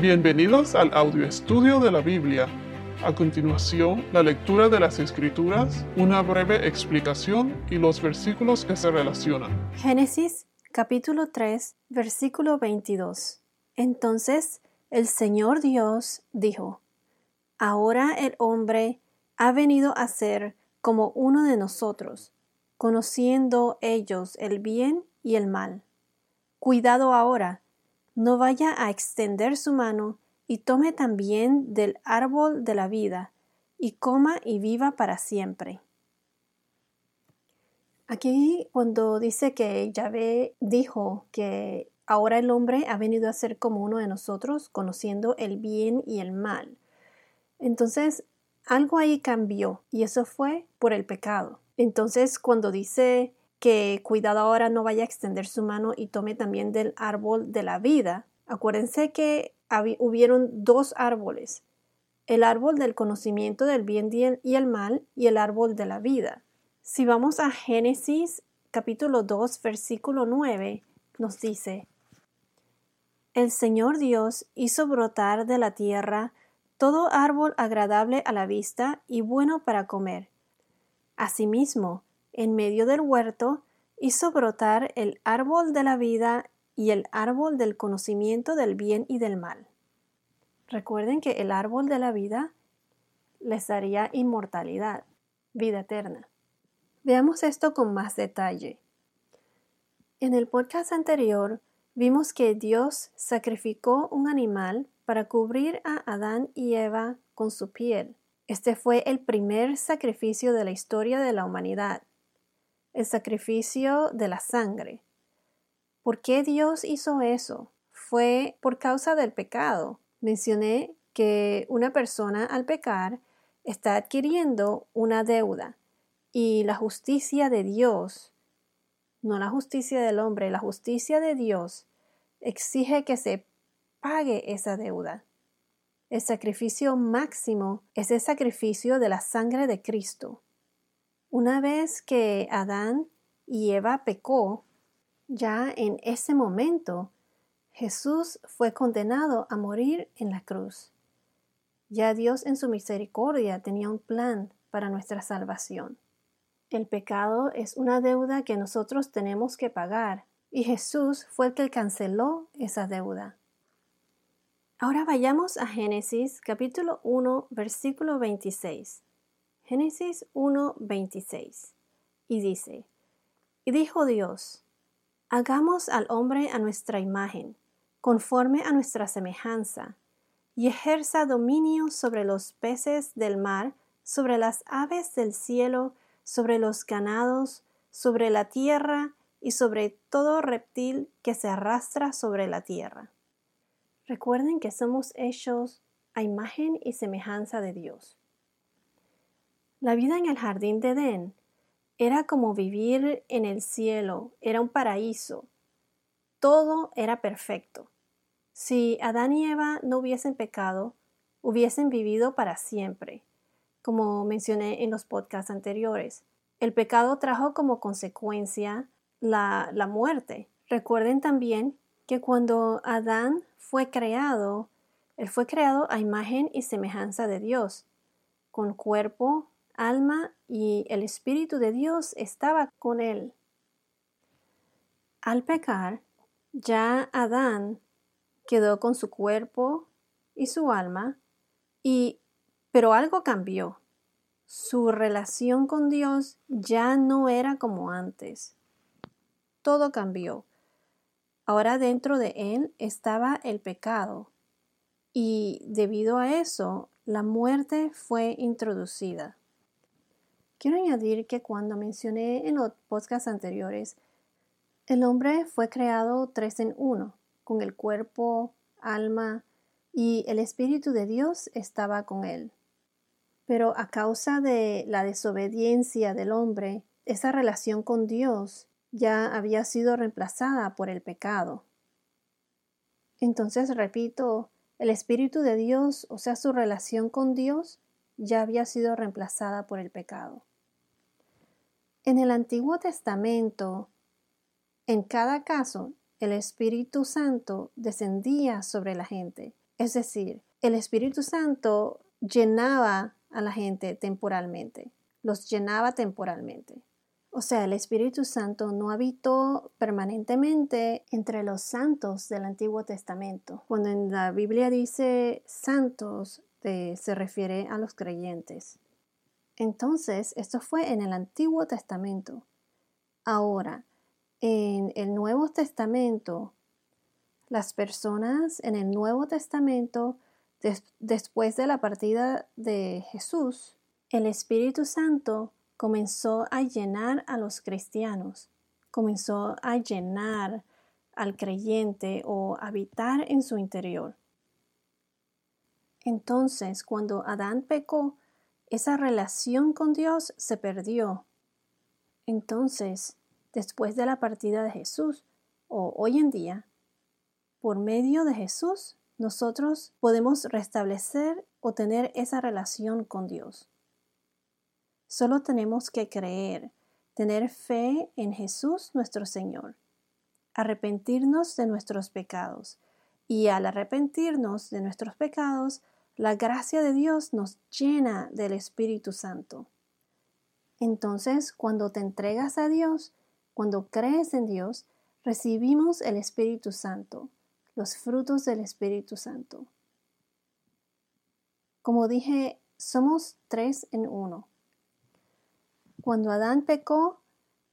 Bienvenidos al audio estudio de la Biblia. A continuación, la lectura de las Escrituras, una breve explicación y los versículos que se relacionan. Génesis capítulo 3, versículo 22. Entonces el Señor Dios dijo, Ahora el hombre ha venido a ser como uno de nosotros, conociendo ellos el bien y el mal. Cuidado ahora no vaya a extender su mano y tome también del árbol de la vida, y coma y viva para siempre. Aquí cuando dice que Yahvé dijo que ahora el hombre ha venido a ser como uno de nosotros, conociendo el bien y el mal. Entonces, algo ahí cambió y eso fue por el pecado. Entonces, cuando dice que cuidado ahora no vaya a extender su mano y tome también del árbol de la vida. Acuérdense que hubieron dos árboles, el árbol del conocimiento del bien y el mal y el árbol de la vida. Si vamos a Génesis capítulo 2 versículo 9, nos dice, El Señor Dios hizo brotar de la tierra todo árbol agradable a la vista y bueno para comer. Asimismo, en medio del huerto, hizo brotar el árbol de la vida y el árbol del conocimiento del bien y del mal. Recuerden que el árbol de la vida les daría inmortalidad, vida eterna. Veamos esto con más detalle. En el podcast anterior vimos que Dios sacrificó un animal para cubrir a Adán y Eva con su piel. Este fue el primer sacrificio de la historia de la humanidad el sacrificio de la sangre. ¿Por qué Dios hizo eso? Fue por causa del pecado. Mencioné que una persona al pecar está adquiriendo una deuda y la justicia de Dios, no la justicia del hombre, la justicia de Dios exige que se pague esa deuda. El sacrificio máximo es el sacrificio de la sangre de Cristo. Una vez que Adán y Eva pecó, ya en ese momento Jesús fue condenado a morir en la cruz. Ya Dios en su misericordia tenía un plan para nuestra salvación. El pecado es una deuda que nosotros tenemos que pagar y Jesús fue el que canceló esa deuda. Ahora vayamos a Génesis capítulo 1 versículo 26. Génesis 1:26. Y dice, Y dijo Dios, Hagamos al hombre a nuestra imagen, conforme a nuestra semejanza, y ejerza dominio sobre los peces del mar, sobre las aves del cielo, sobre los ganados, sobre la tierra y sobre todo reptil que se arrastra sobre la tierra. Recuerden que somos hechos a imagen y semejanza de Dios. La vida en el jardín de Edén era como vivir en el cielo, era un paraíso. Todo era perfecto. Si Adán y Eva no hubiesen pecado, hubiesen vivido para siempre, como mencioné en los podcasts anteriores. El pecado trajo como consecuencia la, la muerte. Recuerden también que cuando Adán fue creado, él fue creado a imagen y semejanza de Dios, con cuerpo, alma y el Espíritu de Dios estaba con él. Al pecar, ya Adán quedó con su cuerpo y su alma, y pero algo cambió. Su relación con Dios ya no era como antes. Todo cambió. Ahora dentro de él estaba el pecado, y debido a eso la muerte fue introducida. Quiero añadir que cuando mencioné en los podcasts anteriores, el hombre fue creado tres en uno, con el cuerpo, alma y el Espíritu de Dios estaba con él. Pero a causa de la desobediencia del hombre, esa relación con Dios ya había sido reemplazada por el pecado. Entonces, repito, el Espíritu de Dios, o sea, su relación con Dios, ya había sido reemplazada por el pecado. En el Antiguo Testamento, en cada caso, el Espíritu Santo descendía sobre la gente Es decir, el Espíritu Santo llenaba a la gente temporalmente, los llenaba temporalmente. O sea, el Espíritu Santo no habitó permanentemente entre los santos del Antiguo Testamento. Cuando en la Biblia dice santos, se refiere a los creyentes. Entonces, esto fue en el Antiguo Testamento. Ahora, en el Nuevo Testamento, las personas en el Nuevo Testamento, después de la partida de Jesús, el Espíritu Santo comenzó a llenar a los cristianos, comenzó a llenar al creyente o habitar en su interior. Entonces, cuando Adán pecó, esa relación con Dios se perdió. Entonces, después de la partida de Jesús, o hoy en día, por medio de Jesús, nosotros podemos restablecer o tener esa relación con Dios. Solo tenemos que creer, tener fe en Jesús nuestro Señor, arrepentirnos de nuestros pecados, y al arrepentirnos de nuestros pecados, la gracia de Dios nos llena del Espíritu Santo. Entonces, cuando te entregas a Dios, cuando crees en Dios, recibimos el Espíritu Santo, los frutos del Espíritu Santo. Como dije, somos tres en uno. Cuando Adán pecó,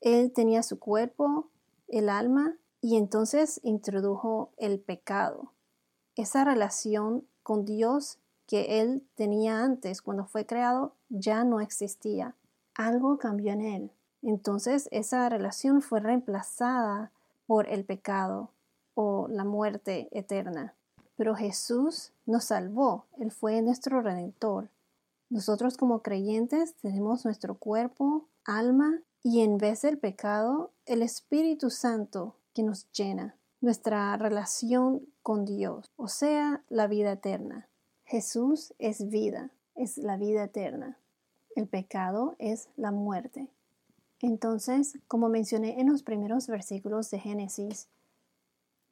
él tenía su cuerpo, el alma, y entonces introdujo el pecado. Esa relación con Dios que él tenía antes cuando fue creado ya no existía. Algo cambió en él. Entonces esa relación fue reemplazada por el pecado o la muerte eterna. Pero Jesús nos salvó, Él fue nuestro redentor. Nosotros como creyentes tenemos nuestro cuerpo, alma y en vez del pecado, el Espíritu Santo que nos llena, nuestra relación con Dios, o sea, la vida eterna. Jesús es vida, es la vida eterna. El pecado es la muerte. Entonces, como mencioné en los primeros versículos de Génesis,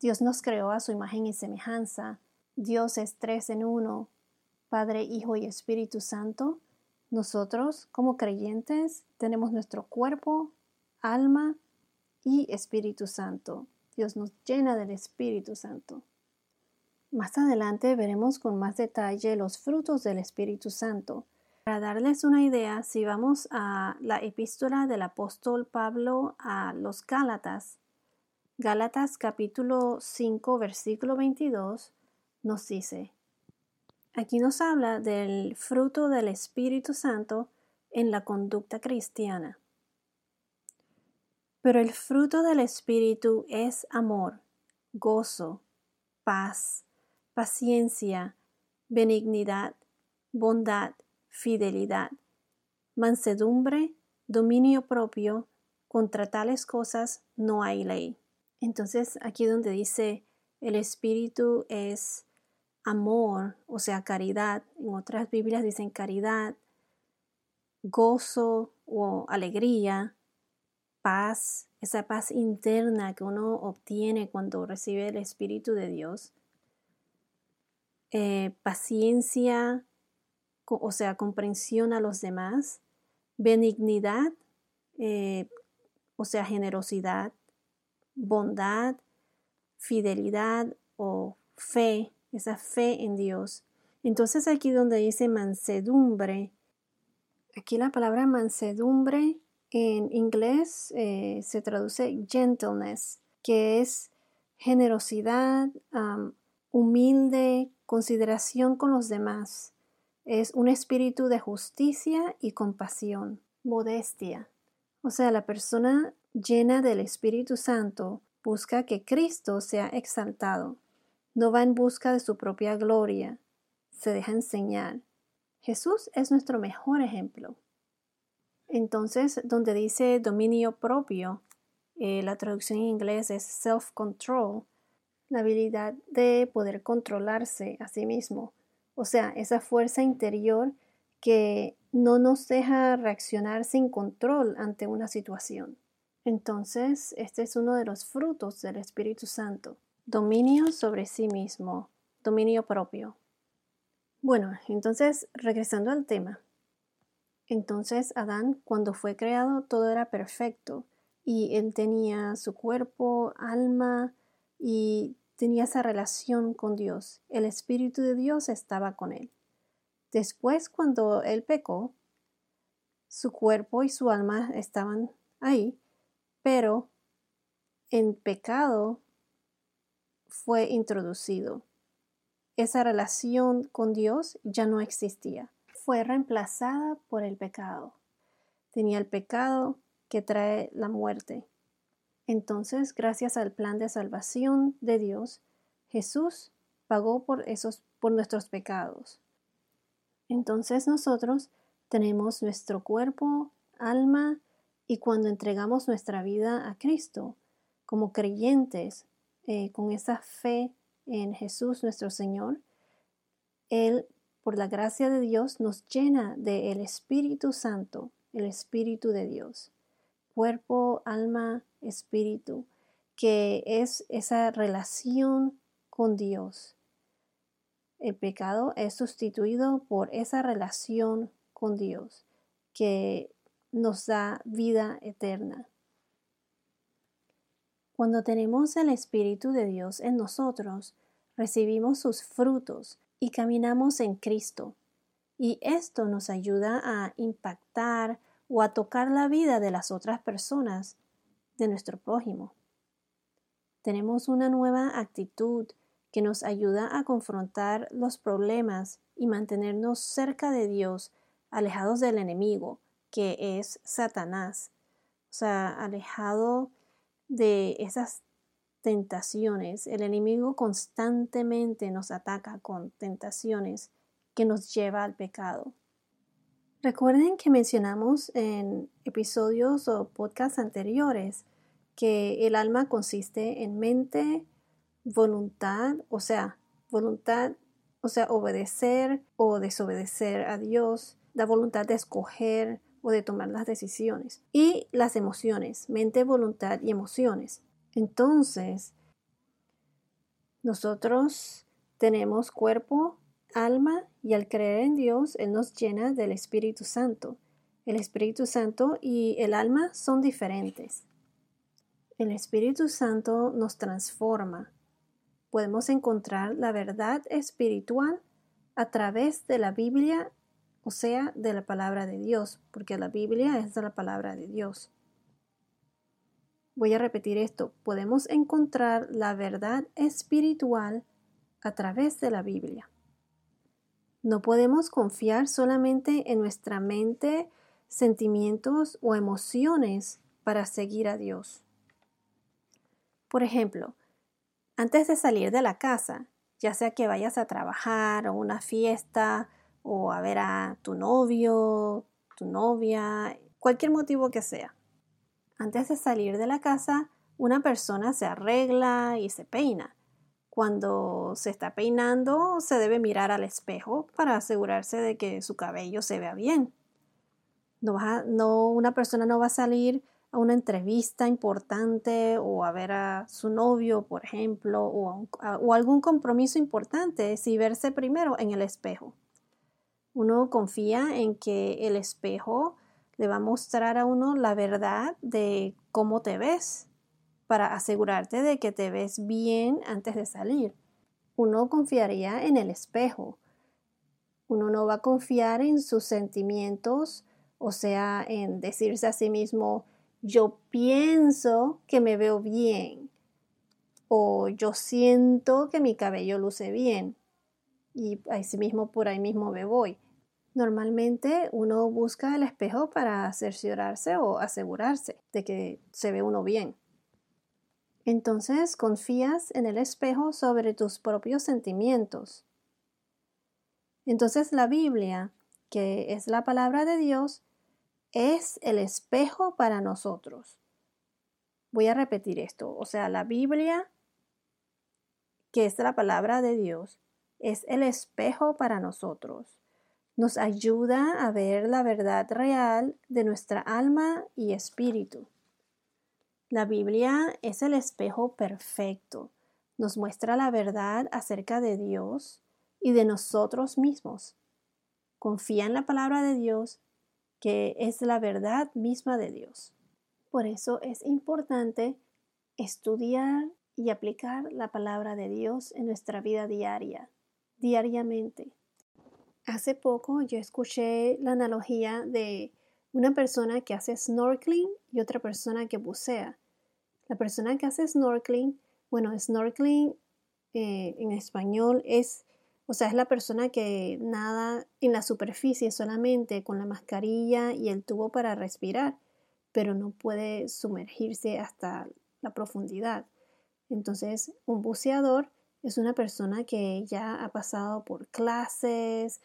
Dios nos creó a su imagen y semejanza. Dios es tres en uno, Padre, Hijo y Espíritu Santo. Nosotros, como creyentes, tenemos nuestro cuerpo, alma y Espíritu Santo. Dios nos llena del Espíritu Santo. Más adelante veremos con más detalle los frutos del Espíritu Santo. Para darles una idea, si vamos a la epístola del apóstol Pablo a los Gálatas, Gálatas capítulo 5 versículo 22 nos dice, aquí nos habla del fruto del Espíritu Santo en la conducta cristiana. Pero el fruto del Espíritu es amor, gozo, paz, paciencia, benignidad, bondad, fidelidad, mansedumbre, dominio propio, contra tales cosas no hay ley. Entonces aquí donde dice el espíritu es amor, o sea, caridad, en otras Biblias dicen caridad, gozo o alegría, paz, esa paz interna que uno obtiene cuando recibe el Espíritu de Dios, eh, paciencia, o sea, comprensión a los demás, benignidad, eh, o sea, generosidad, bondad, fidelidad o fe, esa fe en Dios. Entonces aquí donde dice mansedumbre, aquí la palabra mansedumbre en inglés eh, se traduce gentleness, que es generosidad, humilde, consideración con los demás es un espíritu de justicia y compasión, modestia. O sea, la persona llena del Espíritu Santo busca que Cristo sea exaltado. No va en busca de su propia gloria, se deja enseñar. Jesús es nuestro mejor ejemplo. Entonces, donde dice dominio propio, eh, la traducción en inglés es self-control, la habilidad de poder controlarse a sí mismo, o sea, esa fuerza interior que no nos deja reaccionar sin control ante una situación. Entonces, este es uno de los frutos del Espíritu Santo. Dominio sobre sí mismo, dominio propio. Bueno, entonces, regresando al tema. Entonces, Adán, cuando fue creado, todo era perfecto y él tenía su cuerpo, alma y tenía esa relación con Dios. El Espíritu de Dios estaba con él. Después, cuando él pecó, su cuerpo y su alma estaban ahí, pero en pecado fue introducido. Esa relación con Dios ya no existía. Fue reemplazada por el pecado. Tenía el pecado que trae la muerte. Entonces, gracias al plan de salvación de Dios, Jesús pagó por esos por nuestros pecados. Entonces nosotros tenemos nuestro cuerpo, alma y cuando entregamos nuestra vida a Cristo, como creyentes, eh, con esa fe en Jesús nuestro Señor, Él, por la gracia de Dios, nos llena del Espíritu Santo, el Espíritu de Dios, cuerpo, alma, espíritu, que es esa relación con Dios. El pecado es sustituido por esa relación con Dios que nos da vida eterna. Cuando tenemos el Espíritu de Dios en nosotros, recibimos sus frutos y caminamos en Cristo. Y esto nos ayuda a impactar o a tocar la vida de las otras personas, de nuestro prójimo. Tenemos una nueva actitud que nos ayuda a confrontar los problemas y mantenernos cerca de Dios, alejados del enemigo, que es Satanás. O sea, alejado de esas tentaciones. El enemigo constantemente nos ataca con tentaciones que nos lleva al pecado. Recuerden que mencionamos en episodios o podcasts anteriores que el alma consiste en mente, voluntad, o sea, voluntad, o sea, obedecer o desobedecer a Dios, la voluntad de escoger o de tomar las decisiones, y las emociones, mente, voluntad y emociones. Entonces, nosotros tenemos cuerpo, alma, y al creer en Dios, Él nos llena del Espíritu Santo. El Espíritu Santo y el alma son diferentes. El Espíritu Santo nos transforma. Podemos encontrar la verdad espiritual a través de la Biblia, o sea, de la palabra de Dios, porque la Biblia es la palabra de Dios. Voy a repetir esto. Podemos encontrar la verdad espiritual a través de la Biblia. No podemos confiar solamente en nuestra mente, sentimientos o emociones para seguir a Dios. Por ejemplo, antes de salir de la casa, ya sea que vayas a trabajar o una fiesta o a ver a tu novio, tu novia, cualquier motivo que sea. Antes de salir de la casa, una persona se arregla y se peina. Cuando se está peinando, se debe mirar al espejo para asegurarse de que su cabello se vea bien. No, no una persona no va a salir a una entrevista importante o a ver a su novio, por ejemplo, o, o algún compromiso importante si verse primero en el espejo. Uno confía en que el espejo le va a mostrar a uno la verdad de cómo te ves para asegurarte de que te ves bien antes de salir. Uno confiaría en el espejo. Uno no va a confiar en sus sentimientos, o sea, en decirse a sí mismo, yo pienso que me veo bien o yo siento que mi cabello luce bien y así mismo por ahí mismo me voy. Normalmente uno busca el espejo para cerciorarse o asegurarse de que se ve uno bien. Entonces confías en el espejo sobre tus propios sentimientos. Entonces la Biblia, que es la palabra de Dios, es el espejo para nosotros. Voy a repetir esto. O sea, la Biblia, que es la palabra de Dios, es el espejo para nosotros. Nos ayuda a ver la verdad real de nuestra alma y espíritu. La Biblia es el espejo perfecto. nos muestra la verdad acerca de Dios y de nosotros mismos. Confía en la palabra de Dios, que es la verdad misma de Dios. Por eso es importante estudiar y aplicar la palabra de Dios en nuestra vida diaria, diariamente. Hace poco yo escuché la analogía de una persona que hace snorkeling y otra persona que bucea. La persona que hace snorkeling, bueno, snorkeling eh, en español es, o sea, es la persona que nada en la superficie solamente con la mascarilla y el tubo para respirar, pero no puede sumergirse hasta la profundidad. Entonces, un buceador es una persona que ya ha pasado por clases,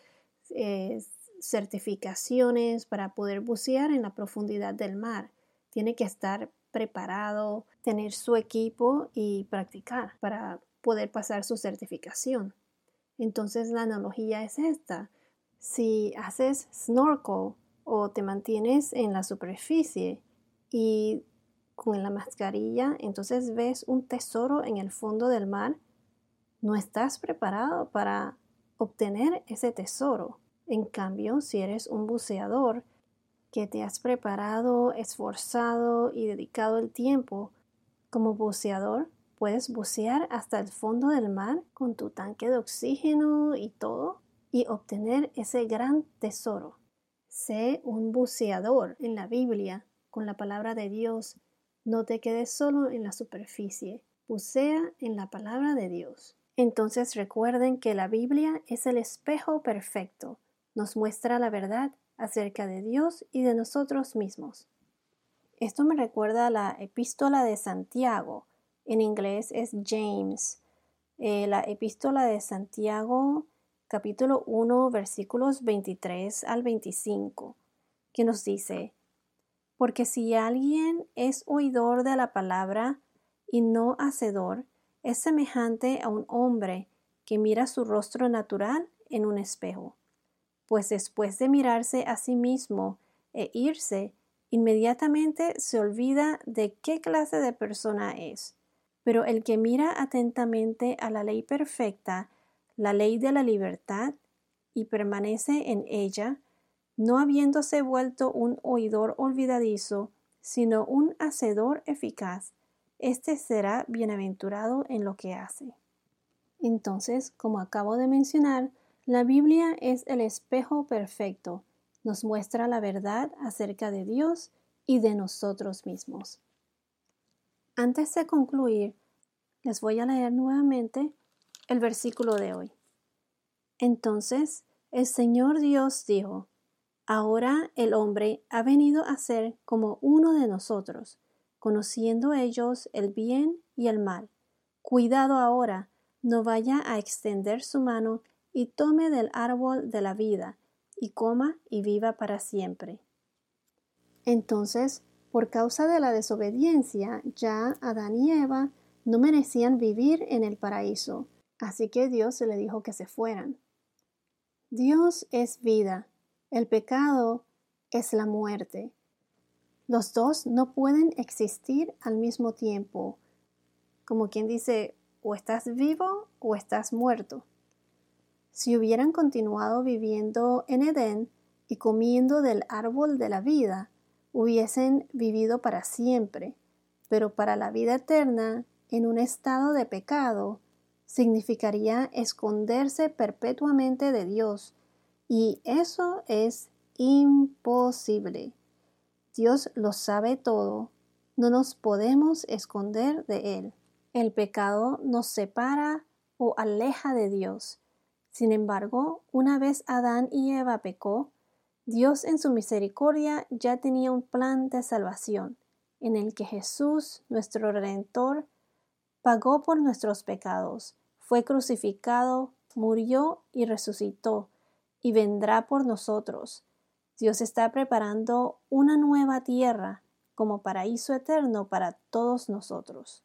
eh, certificaciones para poder bucear en la profundidad del mar. Tiene que estar preparado, tener su equipo y practicar para poder pasar su certificación. Entonces la analogía es esta. Si haces snorkel o te mantienes en la superficie y con la mascarilla, entonces ves un tesoro en el fondo del mar, no estás preparado para obtener ese tesoro. En cambio, si eres un buceador que te has preparado, esforzado y dedicado el tiempo como buceador, puedes bucear hasta el fondo del mar con tu tanque de oxígeno y todo y obtener ese gran tesoro. Sé un buceador en la Biblia con la palabra de Dios. No te quedes solo en la superficie. Bucea en la palabra de Dios. Entonces recuerden que la Biblia es el espejo perfecto nos muestra la verdad acerca de Dios y de nosotros mismos. Esto me recuerda a la epístola de Santiago. En inglés es James. Eh, la epístola de Santiago, capítulo 1, versículos 23 al 25, que nos dice, Porque si alguien es oidor de la palabra y no hacedor, es semejante a un hombre que mira su rostro natural en un espejo pues después de mirarse a sí mismo e irse, inmediatamente se olvida de qué clase de persona es. Pero el que mira atentamente a la ley perfecta, la ley de la libertad, y permanece en ella, no habiéndose vuelto un oidor olvidadizo, sino un hacedor eficaz, éste será bienaventurado en lo que hace. Entonces, como acabo de mencionar, la Biblia es el espejo perfecto, nos muestra la verdad acerca de Dios y de nosotros mismos. Antes de concluir, les voy a leer nuevamente el versículo de hoy. Entonces el Señor Dios dijo, Ahora el hombre ha venido a ser como uno de nosotros, conociendo ellos el bien y el mal. Cuidado ahora, no vaya a extender su mano y tome del árbol de la vida, y coma y viva para siempre. Entonces, por causa de la desobediencia, ya Adán y Eva no merecían vivir en el paraíso, así que Dios se le dijo que se fueran. Dios es vida, el pecado es la muerte. Los dos no pueden existir al mismo tiempo, como quien dice, o estás vivo o estás muerto. Si hubieran continuado viviendo en Edén y comiendo del árbol de la vida, hubiesen vivido para siempre, pero para la vida eterna, en un estado de pecado, significaría esconderse perpetuamente de Dios, y eso es imposible. Dios lo sabe todo, no nos podemos esconder de Él. El pecado nos separa o aleja de Dios, sin embargo, una vez Adán y Eva pecó, Dios en su misericordia ya tenía un plan de salvación, en el que Jesús, nuestro Redentor, pagó por nuestros pecados, fue crucificado, murió y resucitó, y vendrá por nosotros. Dios está preparando una nueva tierra como paraíso eterno para todos nosotros.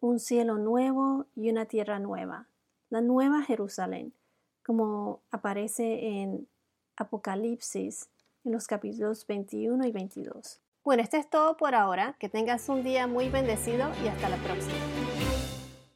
Un cielo nuevo y una tierra nueva, la nueva Jerusalén como aparece en Apocalipsis en los capítulos 21 y 22. Bueno, esto es todo por ahora. Que tengas un día muy bendecido y hasta la próxima.